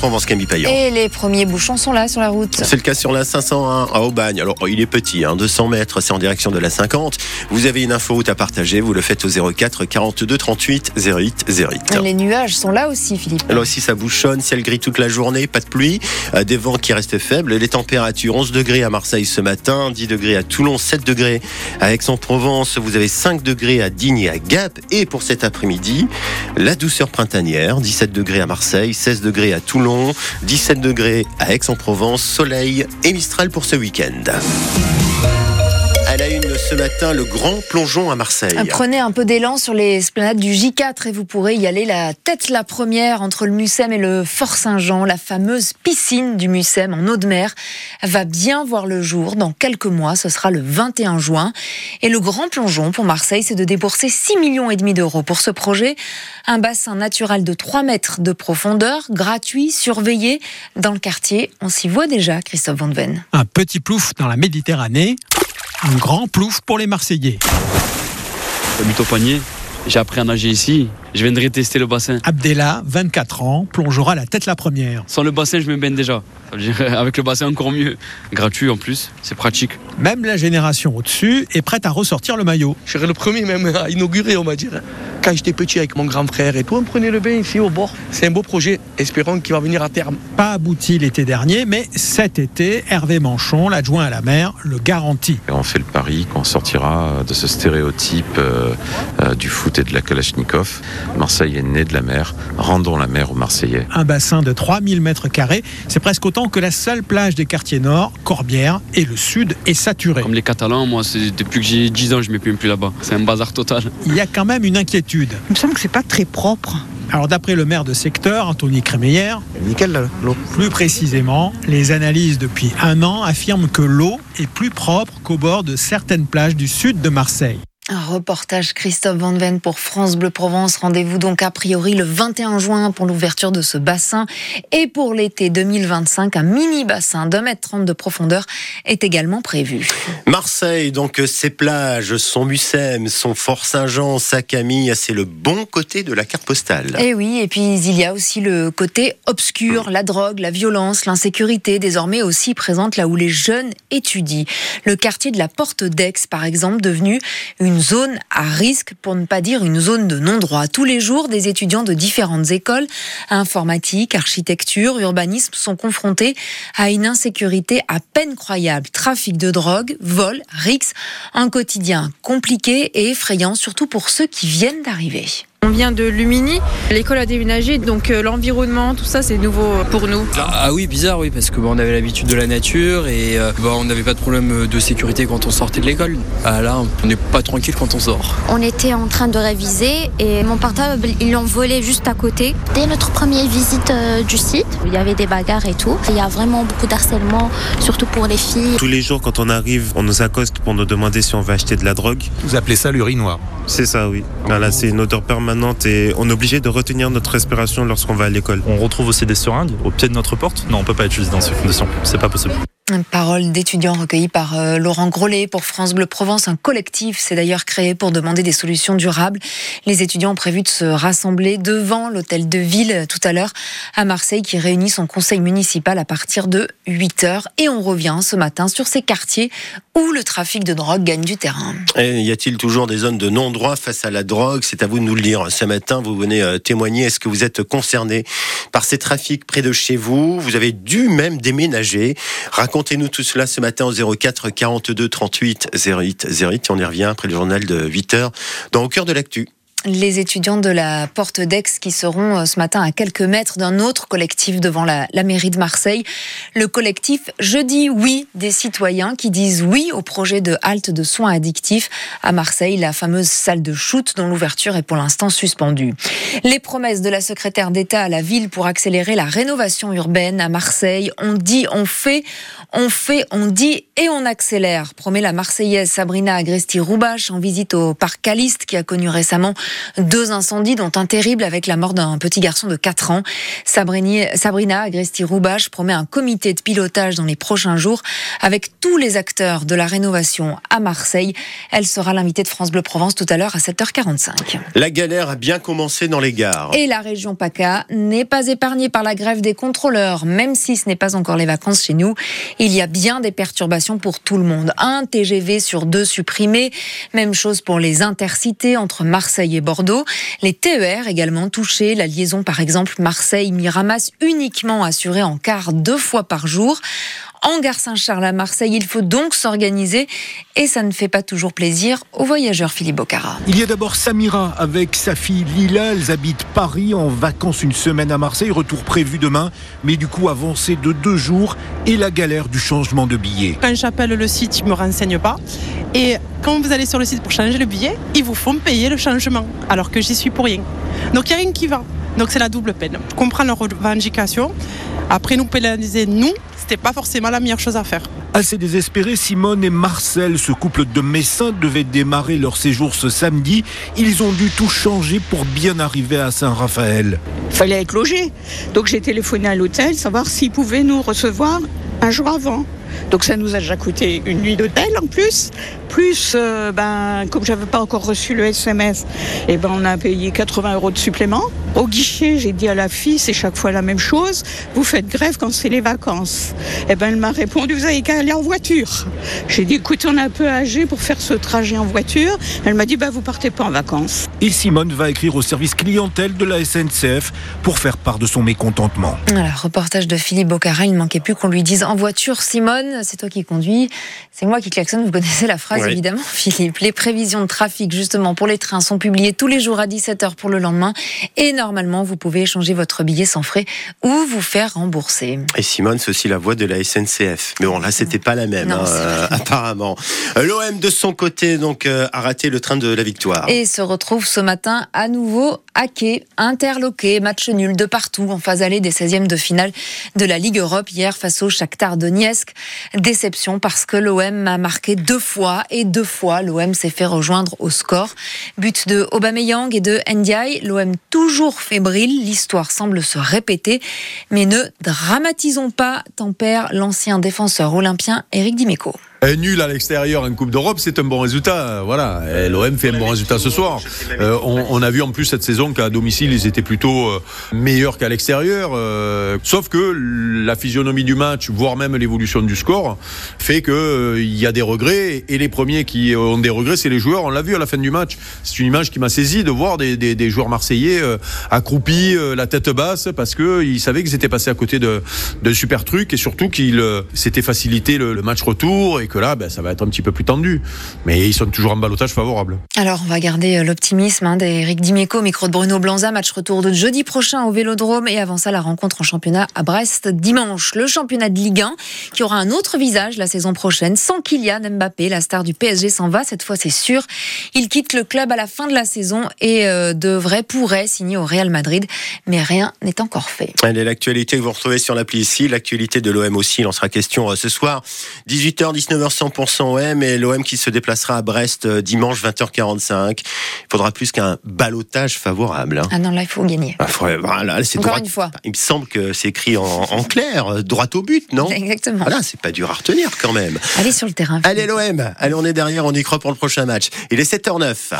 Provence, Camille Payan. Et les premiers bouchons sont là sur la route. C'est le cas sur la 501 à Aubagne. Alors, il est petit, hein, 200 mètres, c'est en direction de la 50. Vous avez une info route à partager, vous le faites au 04 42 38 08 08. Les nuages sont là aussi, Philippe. Alors aussi, ça bouchonne, ciel gris toute la journée, pas de pluie, euh, des vents qui restent faibles. Les températures 11 degrés à Marseille ce matin, 10 degrés à Toulon, 7 degrés à Aix-en-Provence, vous avez 5 degrés à Digne et à Gap. Et pour cet après-midi, la douceur printanière, 17 degrés à Marseille, 16 degrés à Toulon, 17 degrés à Aix-en-Provence, soleil et Mistral pour ce week-end. La une ce matin, le grand plongeon à Marseille. Prenez un peu d'élan sur les esplanades du J4 et vous pourrez y aller la tête la première entre le Mucem et le Fort Saint-Jean. La fameuse piscine du Mucem en eau de mer va bien voir le jour dans quelques mois. Ce sera le 21 juin. Et le grand plongeon pour Marseille, c'est de débourser 6 millions et demi d'euros pour ce projet. Un bassin naturel de 3 mètres de profondeur, gratuit, surveillé dans le quartier. On s'y voit déjà, Christophe Van Ven. Un petit plouf dans la Méditerranée un grand plouf pour les Marseillais. J'habite au poignet, j'ai appris à nager ici. Je viendrai tester le bassin. Abdella, 24 ans, plongera la tête la première. Sans le bassin, je me baigne déjà. Avec le bassin, encore mieux. Gratuit en plus, c'est pratique. Même la génération au-dessus est prête à ressortir le maillot. Je serai le premier même à inaugurer, on va dire. Quand j'étais petit avec mon grand frère et tout, on prenait le bain ici au bord. C'est un beau projet, espérons qu'il va venir à terme. Pas abouti l'été dernier, mais cet été, Hervé Manchon, l'adjoint à la mer, le garantit. Et on fait le pari qu'on sortira de ce stéréotype euh, du foot et de la Kalachnikov. Marseille est né de la mer, rendons la mer aux Marseillais. Un bassin de 3000 mètres carrés, c'est presque autant que la seule plage des quartiers nord, Corbière, et le sud est saturé. Comme les Catalans, moi, depuis que j'ai 10 ans, je ne m'y plus là-bas. C'est un bazar total. Il y a quand même une inquiétude il me semble que c'est pas très propre. Alors d'après le maire de secteur, Anthony Crémeyer, nickel l'eau. Plus précisément, les analyses depuis un an affirment que l'eau est plus propre qu'au bord de certaines plages du sud de Marseille. Un reportage Christophe Van Ven pour France Bleu Provence. Rendez-vous donc a priori le 21 juin pour l'ouverture de ce bassin. Et pour l'été 2025, un mini bassin d'un mètre trente de profondeur est également prévu. Marseille, donc ses plages, son Mucem, son Fort Saint-Jean, sa Camille, c'est le bon côté de la carte postale. Et eh oui, et puis il y a aussi le côté obscur, la drogue, la violence, l'insécurité, désormais aussi présente là où les jeunes étudient. Le quartier de la Porte d'Aix, par exemple, devenu une zone à risque, pour ne pas dire une zone de non-droit. Tous les jours, des étudiants de différentes écoles, informatique, architecture, urbanisme, sont confrontés à une insécurité à peine croyable. Trafic de drogue, vol, rix, un quotidien compliqué et effrayant, surtout pour ceux qui viennent d'arriver. On vient de Lumini, l'école a déménagé, donc euh, l'environnement, tout ça, c'est nouveau pour nous. Ah oui, bizarre, oui, parce que on avait l'habitude de la nature et euh, on n'avait pas de problème de sécurité quand on sortait de l'école. Ah, là, on n'est pas tranquille quand on sort. On était en train de réviser et mon portable, ils l'ont volé juste à côté. Dès notre première visite euh, du site, il y avait des bagarres et tout. Il y a vraiment beaucoup d'harcèlement, surtout pour les filles. Tous les jours, quand on arrive, on nous accoste pour nous demander si on veut acheter de la drogue. Vous appelez ça l'urinoir C'est ça, oui. Voilà, c'est une odeur permanente et on est obligé de retenir notre respiration lorsqu'on va à l'école. On retrouve aussi des seringues au pied de notre porte? Non, on peut pas être juste dans ces conditions. C'est pas possible. Parole d'étudiants recueillie par euh, Laurent Grollet pour France Bleu Provence. Un collectif s'est d'ailleurs créé pour demander des solutions durables. Les étudiants ont prévu de se rassembler devant l'hôtel de ville tout à l'heure à Marseille qui réunit son conseil municipal à partir de 8 heures. Et on revient ce matin sur ces quartiers où le trafic de drogue gagne du terrain. Y a-t-il toujours des zones de non-droit face à la drogue? C'est à vous de nous le dire. Ce matin, vous venez euh, témoigner. Est-ce que vous êtes concerné par ces trafics près de chez vous? Vous avez dû même déménager. Racontez-nous tout cela ce matin au 04 42 38 08 08. On y revient après le journal de 8 heures dans Au cœur de l'actu les étudiants de la Porte d'Aix qui seront euh, ce matin à quelques mètres d'un autre collectif devant la, mairie de Marseille. Le collectif Je dis oui des citoyens qui disent oui au projet de halte de soins addictifs à Marseille, la fameuse salle de shoot dont l'ouverture est pour l'instant suspendue. Les promesses de la secrétaire d'État à la ville pour accélérer la rénovation urbaine à Marseille, on dit, on fait, on fait, on dit et on accélère, promet la Marseillaise Sabrina Agresti-Roubache en visite au parc Caliste qui a connu récemment Deux incendies, dont un terrible avec la mort d'un petit garçon de 4 ans. Sabrina Agresti-Roubache promet un comité de pilotage dans les prochains jours avec tous les acteurs de la rénovation à Marseille. Elle sera l'invitée de France Bleu Provence tout à l'heure à 7h45. La galère a bien commencé dans les gares. Et la région PACA n'est pas épargnée par la grève des contrôleurs, même si ce n'est pas encore les vacances chez nous. Il y a bien des perturbations pour tout le monde. Un TGV sur deux supprimé. Même chose pour les intercités entre Marseille et Bordeaux. Les TER également touchés. La liaison, par exemple, Marseille-Miramas uniquement assurée en quart deux fois par jour en gare Saint-Charles à Marseille. Il faut donc s'organiser et ça ne fait pas toujours plaisir aux voyageurs, Philippe Bocara. Il y a d'abord Samira avec sa fille Lila. Elles habitent Paris en vacances une semaine à Marseille. Retour prévu demain, mais du coup avancé de deux jours et la galère du changement de billet. Quand j'appelle le site, ils ne me renseignent pas. Et quand vous allez sur le site pour changer le billet, ils vous font payer le changement alors que j'y suis pour rien. Donc il n'y a rien qui va. Donc c'est la double peine. Je comprends leurs revendications. Après nous pénaliser, nous, c'était pas forcément la meilleure chose à faire. Assez désespérés, Simone et Marcel, ce couple de Messins, devaient démarrer leur séjour ce samedi. Ils ont dû tout changer pour bien arriver à Saint-Raphaël. Fallait être logé. Donc j'ai téléphoné à l'hôtel, savoir s'ils pouvaient nous recevoir un jour avant. Donc ça nous a déjà coûté une nuit d'hôtel en plus. Plus, euh, ben, comme j'avais pas encore reçu le SMS, et eh ben, on a payé 80 euros de supplément. Au guichet, j'ai dit à la fille, c'est chaque fois la même chose. Vous faites grève quand c'est les vacances. Et eh ben, elle m'a répondu, vous avez qu'à aller en voiture. J'ai dit, écoute, on est un peu âgé pour faire ce trajet en voiture. Elle m'a dit, bah, vous partez pas en vacances. Et Simone va écrire au service clientèle de la SNCF pour faire part de son mécontentement. Voilà, reportage de Philippe Bocara. Il ne manquait plus qu'on lui dise en voiture, Simone, c'est toi qui conduis. C'est moi qui klaxonne. Vous connaissez la phrase évidemment, Philippe. Les prévisions de trafic, justement, pour les trains sont publiées tous les jours à 17h pour le lendemain. Et normalement, vous pouvez échanger votre billet sans frais ou vous faire rembourser. Et Simone, c'est aussi la voix de la SNCF. Mais bon, là, c'était pas la même, hein, euh, apparemment. Euh, L'OM, de son côté, donc, euh, a raté le train de la victoire. Et se retrouve ce matin à nouveau hacké, interloqué, match nul de partout en phase allée des 16e de finale de la Ligue Europe hier face au Shakhtar Donetsk. Déception parce que l'OM a marqué deux fois et deux fois l'OM s'est fait rejoindre au score. But de Aubameyang et de Ndiaye. L'OM toujours fébrile. L'histoire semble se répéter. Mais ne dramatisons pas, tempère l'ancien défenseur olympien Eric Dimeco. Un nul à l'extérieur en Coupe d'Europe, c'est un bon résultat. Voilà, l'OM fait un bon résultat ce soir. Euh, on, a vu en plus cette saison qu'à domicile, ils étaient plutôt euh, meilleurs qu'à l'extérieur. Euh, sauf que la physionomie du match, voire même l'évolution du score, fait que il y a des regrets. Et les premiers qui ont des regrets, c'est les joueurs. On l'a vu à la fin du match. C'est une image qui m'a saisi de voir des, des, joueurs marseillais accroupis, la tête basse, parce que ils savaient qu'ils étaient passés à côté de, de super trucs et surtout qu'ils s'étaient facilité le, le match retour et que là, ben, ça va être un petit peu plus tendu. Mais ils sont toujours en balotage favorable. Alors, on va garder euh, l'optimisme hein, d'Eric Dimeco, micro de Bruno Blanza, match retour de jeudi prochain au Vélodrome et avant ça, la rencontre en championnat à Brest dimanche. Le championnat de Ligue 1 qui aura un autre visage la saison prochaine sans Kylian Mbappé, la star du PSG s'en va, cette fois c'est sûr. Il quitte le club à la fin de la saison et euh, devrait, pourrait signer au Real Madrid, mais rien n'est encore fait. Allez, l'actualité que vous retrouvez sur l'appli ici, l'actualité de l'OM aussi, il en sera question euh, ce soir, 18h, 19h. 100% OM et l'OM qui se déplacera à Brest euh, dimanche 20h45. Il faudra plus qu'un balotage favorable. Hein. Ah non, là, il faut gagner. Ah, voilà, c'est Encore une fois. Il me semble que c'est écrit en, clair, euh, droit au but, non? Exactement. Voilà, c'est pas dur à retenir quand même. Allez sur le terrain. Allez l'OM, allez on est derrière, on y croit pour le prochain match. Il est 7h09.